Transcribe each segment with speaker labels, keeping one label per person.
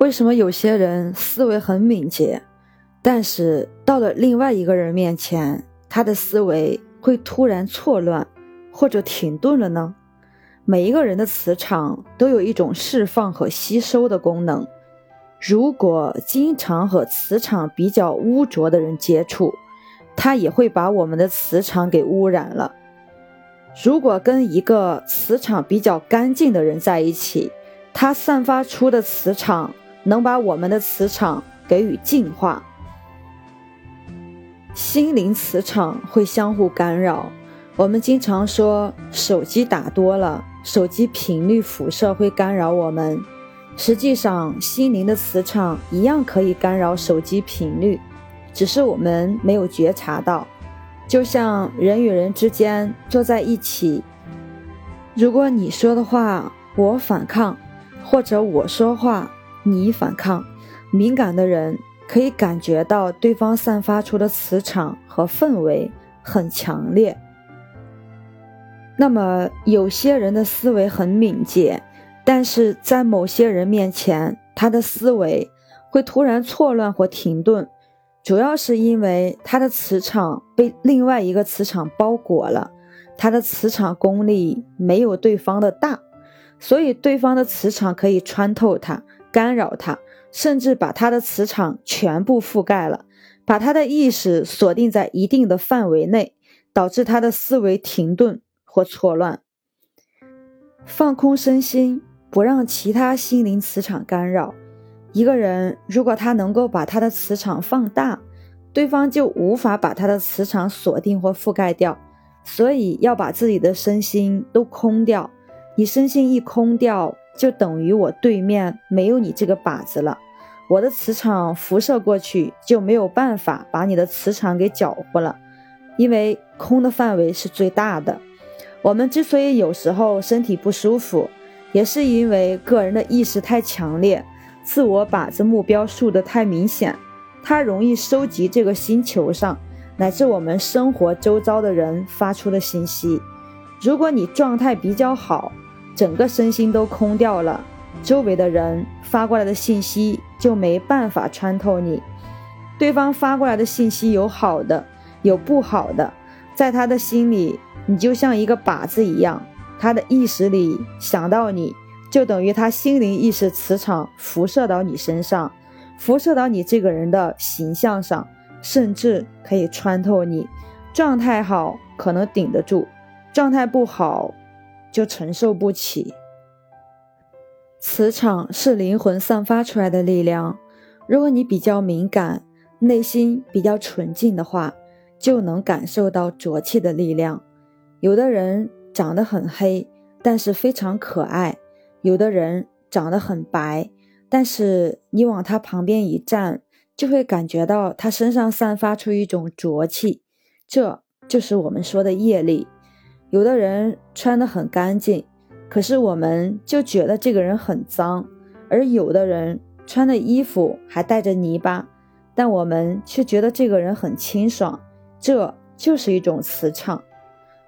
Speaker 1: 为什么有些人思维很敏捷，但是到了另外一个人面前，他的思维会突然错乱或者停顿了呢？每一个人的磁场都有一种释放和吸收的功能。如果经常和磁场比较污浊的人接触，他也会把我们的磁场给污染了。如果跟一个磁场比较干净的人在一起，他散发出的磁场能把我们的磁场给予净化。心灵磁场会相互干扰。我们经常说，手机打多了，手机频率辐射会干扰我们。实际上，心灵的磁场一样可以干扰手机频率，只是我们没有觉察到。就像人与人之间坐在一起，如果你说的话我反抗，或者我说话你反抗，敏感的人可以感觉到对方散发出的磁场和氛围很强烈。那么，有些人的思维很敏捷。但是在某些人面前，他的思维会突然错乱或停顿，主要是因为他的磁场被另外一个磁场包裹了，他的磁场功力没有对方的大，所以对方的磁场可以穿透他，干扰他，甚至把他的磁场全部覆盖了，把他的意识锁定在一定的范围内，导致他的思维停顿或错乱。放空身心。不让其他心灵磁场干扰。一个人如果他能够把他的磁场放大，对方就无法把他的磁场锁定或覆盖掉。所以要把自己的身心都空掉。你身心一空掉，就等于我对面没有你这个靶子了。我的磁场辐射过去，就没有办法把你的磁场给搅和了，因为空的范围是最大的。我们之所以有时候身体不舒服，也是因为个人的意识太强烈，自我靶子目标竖得太明显，它容易收集这个星球上乃至我们生活周遭的人发出的信息。如果你状态比较好，整个身心都空掉了，周围的人发过来的信息就没办法穿透你。对方发过来的信息有好的，有不好的，在他的心里，你就像一个靶子一样。他的意识里想到你，就等于他心灵意识磁场辐射到你身上，辐射到你这个人的形象上，甚至可以穿透你。状态好可能顶得住，状态不好就承受不起。磁场是灵魂散发出来的力量，如果你比较敏感，内心比较纯净的话，就能感受到浊气的力量。有的人。长得很黑，但是非常可爱。有的人长得很白，但是你往他旁边一站，就会感觉到他身上散发出一种浊气，这就是我们说的业力。有的人穿得很干净，可是我们就觉得这个人很脏；而有的人穿的衣服还带着泥巴，但我们却觉得这个人很清爽，这就是一种磁场。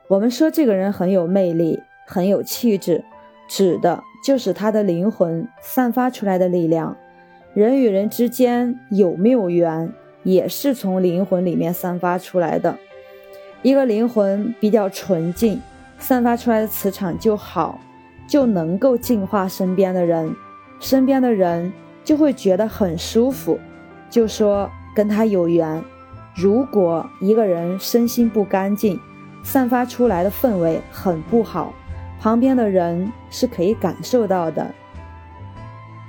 Speaker 1: 我们说这个人很有魅力，很有气质，指的就是他的灵魂散发出来的力量。人与人之间有没有缘，也是从灵魂里面散发出来的。一个灵魂比较纯净，散发出来的磁场就好，就能够净化身边的人，身边的人就会觉得很舒服，就说跟他有缘。如果一个人身心不干净，散发出来的氛围很不好，旁边的人是可以感受到的。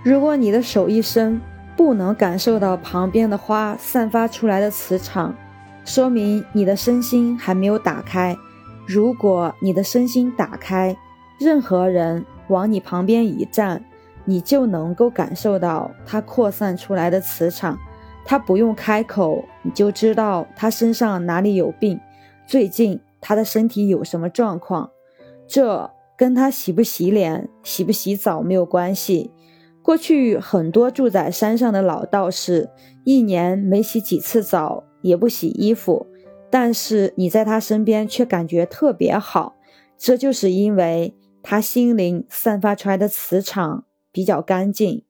Speaker 1: 如果你的手一伸，不能感受到旁边的花散发出来的磁场，说明你的身心还没有打开。如果你的身心打开，任何人往你旁边一站，你就能够感受到他扩散出来的磁场。他不用开口，你就知道他身上哪里有病。最近。他的身体有什么状况？这跟他洗不洗脸、洗不洗澡没有关系。过去很多住在山上的老道士，一年没洗几次澡，也不洗衣服，但是你在他身边却感觉特别好。这就是因为他心灵散发出来的磁场比较干净。